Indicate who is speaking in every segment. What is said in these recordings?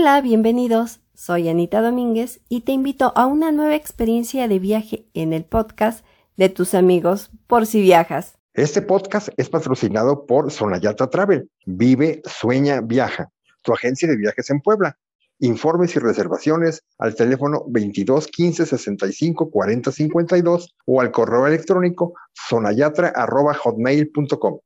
Speaker 1: Hola, bienvenidos. Soy Anita Domínguez y te invito a una nueva experiencia de viaje en el podcast de tus amigos por si viajas.
Speaker 2: Este podcast es patrocinado por Sonayata Travel. Vive, sueña, viaja. Tu agencia de viajes en Puebla. Informes y reservaciones al teléfono 22 15 65 40 52 o al correo electrónico sonayatra.hotmail.com.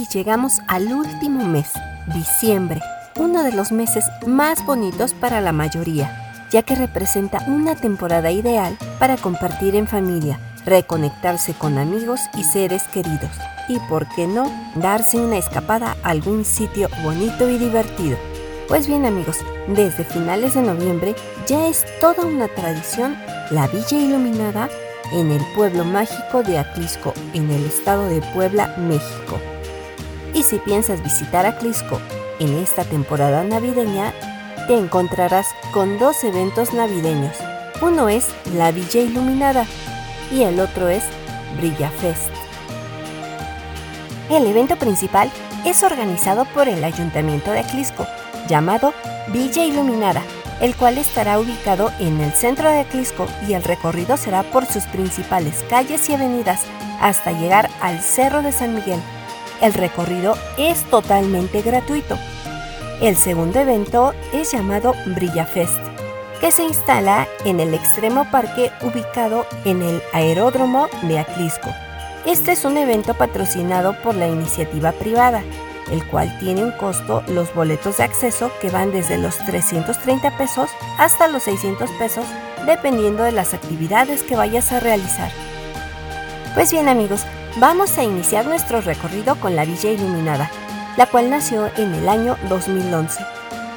Speaker 1: Y llegamos al último mes, diciembre, uno de los meses más bonitos para la mayoría, ya que representa una temporada ideal para compartir en familia, reconectarse con amigos y seres queridos, y por qué no, darse una escapada a algún sitio bonito y divertido. Pues bien amigos, desde finales de noviembre ya es toda una tradición la Villa Iluminada en el pueblo mágico de Atlisco, en el estado de Puebla, México. Y si piensas visitar Atlisco en esta temporada navideña, te encontrarás con dos eventos navideños. Uno es la Villa Iluminada y el otro es Brilla Fest. El evento principal es organizado por el Ayuntamiento de Atlisco, llamado Villa Iluminada, el cual estará ubicado en el centro de Atlisco y el recorrido será por sus principales calles y avenidas hasta llegar al Cerro de San Miguel, el recorrido es totalmente gratuito. El segundo evento es llamado Brilla Fest, que se instala en el extremo parque ubicado en el aeródromo de Atlisco. Este es un evento patrocinado por la iniciativa privada, el cual tiene un costo los boletos de acceso que van desde los 330 pesos hasta los 600 pesos dependiendo de las actividades que vayas a realizar. Pues bien amigos, Vamos a iniciar nuestro recorrido con la Villa Iluminada, la cual nació en el año 2011,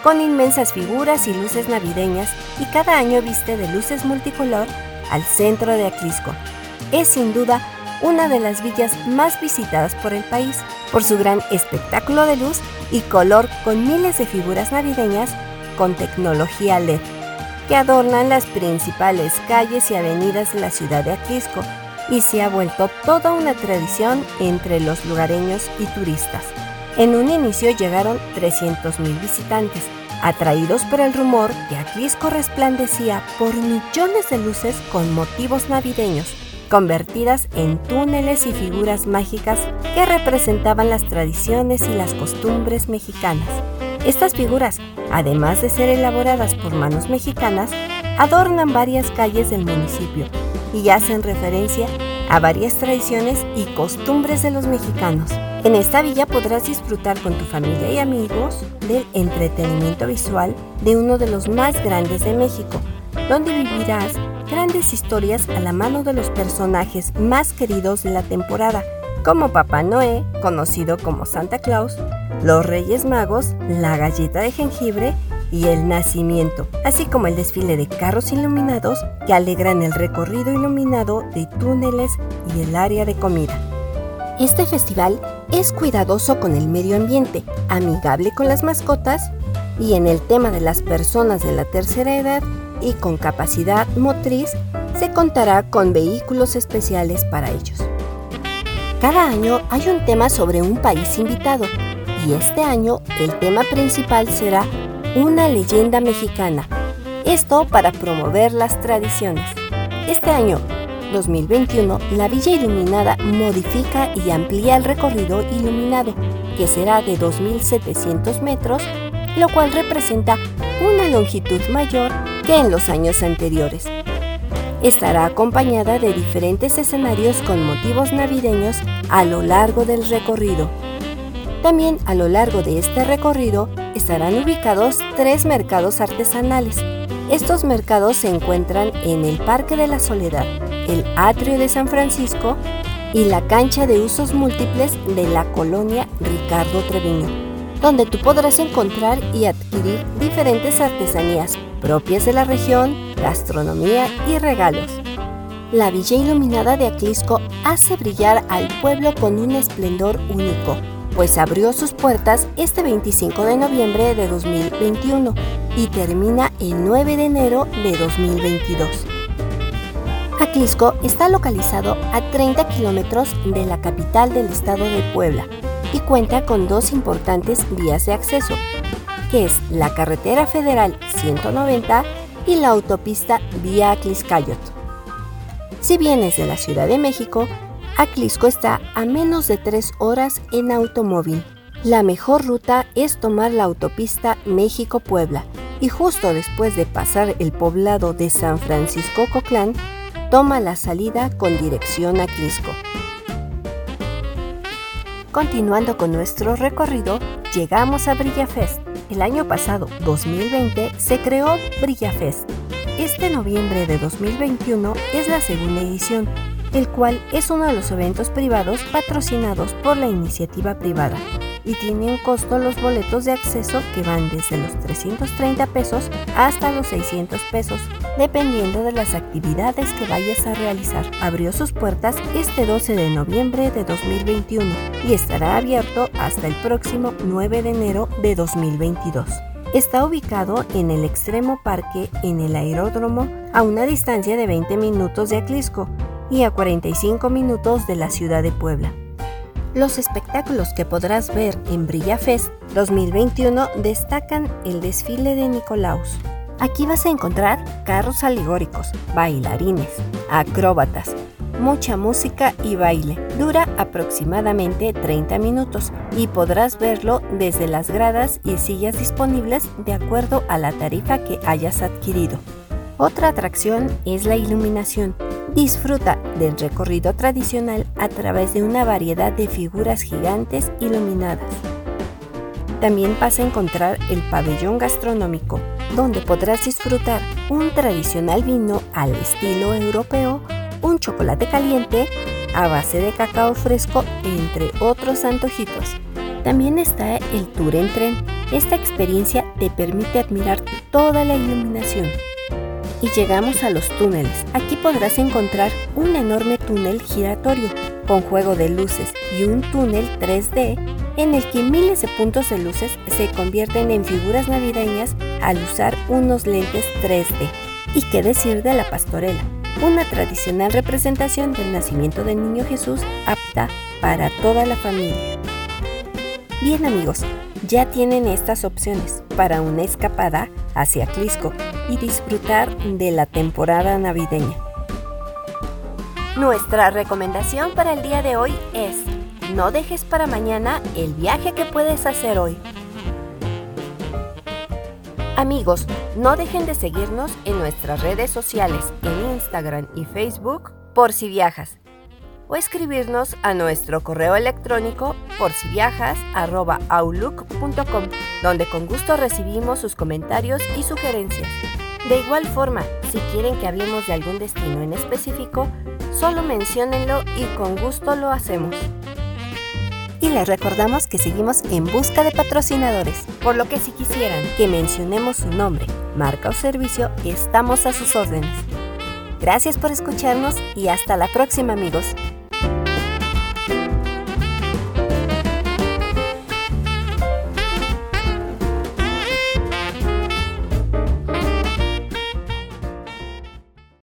Speaker 1: con inmensas figuras y luces navideñas y cada año viste de luces multicolor al centro de Aclisco. Es sin duda una de las villas más visitadas por el país por su gran espectáculo de luz y color con miles de figuras navideñas con tecnología LED que adornan las principales calles y avenidas de la ciudad de Aclisco y se ha vuelto toda una tradición entre los lugareños y turistas. En un inicio llegaron 300.000 visitantes, atraídos por el rumor que Atlisco resplandecía por millones de luces con motivos navideños, convertidas en túneles y figuras mágicas que representaban las tradiciones y las costumbres mexicanas. Estas figuras, además de ser elaboradas por manos mexicanas, adornan varias calles del municipio y hacen referencia a varias tradiciones y costumbres de los mexicanos. En esta villa podrás disfrutar con tu familia y amigos del entretenimiento visual de uno de los más grandes de México, donde vivirás grandes historias a la mano de los personajes más queridos de la temporada, como Papá Noé, conocido como Santa Claus, los Reyes Magos, la galleta de jengibre y el nacimiento, así como el desfile de carros iluminados que alegran el recorrido iluminado de túneles y el área de comida. Este festival es cuidadoso con el medio ambiente, amigable con las mascotas y en el tema de las personas de la tercera edad y con capacidad motriz se contará con vehículos especiales para ellos. Cada año hay un tema sobre un país invitado y este año el tema principal será una leyenda mexicana. Esto para promover las tradiciones. Este año, 2021, la Villa Iluminada modifica y amplía el recorrido iluminado, que será de 2.700 metros, lo cual representa una longitud mayor que en los años anteriores. Estará acompañada de diferentes escenarios con motivos navideños a lo largo del recorrido. También a lo largo de este recorrido estarán ubicados tres mercados artesanales. Estos mercados se encuentran en el Parque de la Soledad, el Atrio de San Francisco y la cancha de usos múltiples de la colonia Ricardo Treviño, donde tú podrás encontrar y adquirir diferentes artesanías propias de la región, gastronomía y regalos. La Villa Iluminada de Aclisco hace brillar al pueblo con un esplendor único pues abrió sus puertas este 25 de noviembre de 2021 y termina el 9 de enero de 2022. Aclisco está localizado a 30 kilómetros de la capital del estado de Puebla y cuenta con dos importantes vías de acceso, que es la carretera federal 190 y la autopista Vía Acliscayot. Si vienes de la Ciudad de México, Aclisco está a menos de 3 horas en automóvil. La mejor ruta es tomar la autopista México-Puebla y justo después de pasar el poblado de San Francisco Coclán, toma la salida con dirección a Clisco. Continuando con nuestro recorrido, llegamos a Brillafest. El año pasado, 2020, se creó Brillafest. Este noviembre de 2021 es la segunda edición, el cual es uno de los eventos privados patrocinados por la iniciativa privada y tiene un costo los boletos de acceso que van desde los 330 pesos hasta los 600 pesos, dependiendo de las actividades que vayas a realizar. Abrió sus puertas este 12 de noviembre de 2021 y estará abierto hasta el próximo 9 de enero de 2022. Está ubicado en el extremo parque en el aeródromo a una distancia de 20 minutos de Aclisco y a 45 minutos de la ciudad de Puebla. Los espectáculos que podrás ver en Brilla Fest 2021 destacan el desfile de Nicolaus. Aquí vas a encontrar carros alegóricos, bailarines, acróbatas, mucha música y baile. Dura aproximadamente 30 minutos y podrás verlo desde las gradas y sillas disponibles de acuerdo a la tarifa que hayas adquirido. Otra atracción es la iluminación. Disfruta del recorrido tradicional a través de una variedad de figuras gigantes iluminadas. También vas a encontrar el pabellón gastronómico, donde podrás disfrutar un tradicional vino al estilo europeo, un chocolate caliente a base de cacao fresco, entre otros antojitos. También está el tour en tren. Esta experiencia te permite admirar toda la iluminación y llegamos a los túneles. Aquí podrás encontrar un enorme túnel giratorio con juego de luces y un túnel 3D en el que miles de puntos de luces se convierten en figuras navideñas al usar unos lentes 3D. ¿Y qué decir de la pastorela? Una tradicional representación del nacimiento del niño Jesús apta para toda la familia. Bien amigos, ya tienen estas opciones para una escapada hacia Clisco y disfrutar de la temporada navideña. Nuestra recomendación para el día de hoy es, no dejes para mañana el viaje que puedes hacer hoy. Amigos, no dejen de seguirnos en nuestras redes sociales, en Instagram y Facebook, por si viajas o escribirnos a nuestro correo electrónico por si viajas outlook.com, donde con gusto recibimos sus comentarios y sugerencias. De igual forma, si quieren que hablemos de algún destino en específico, solo menciónenlo y con gusto lo hacemos. Y les recordamos que seguimos en busca de patrocinadores, por lo que si quisieran que mencionemos su nombre, marca o servicio, estamos a sus órdenes. Gracias por escucharnos y hasta la próxima amigos.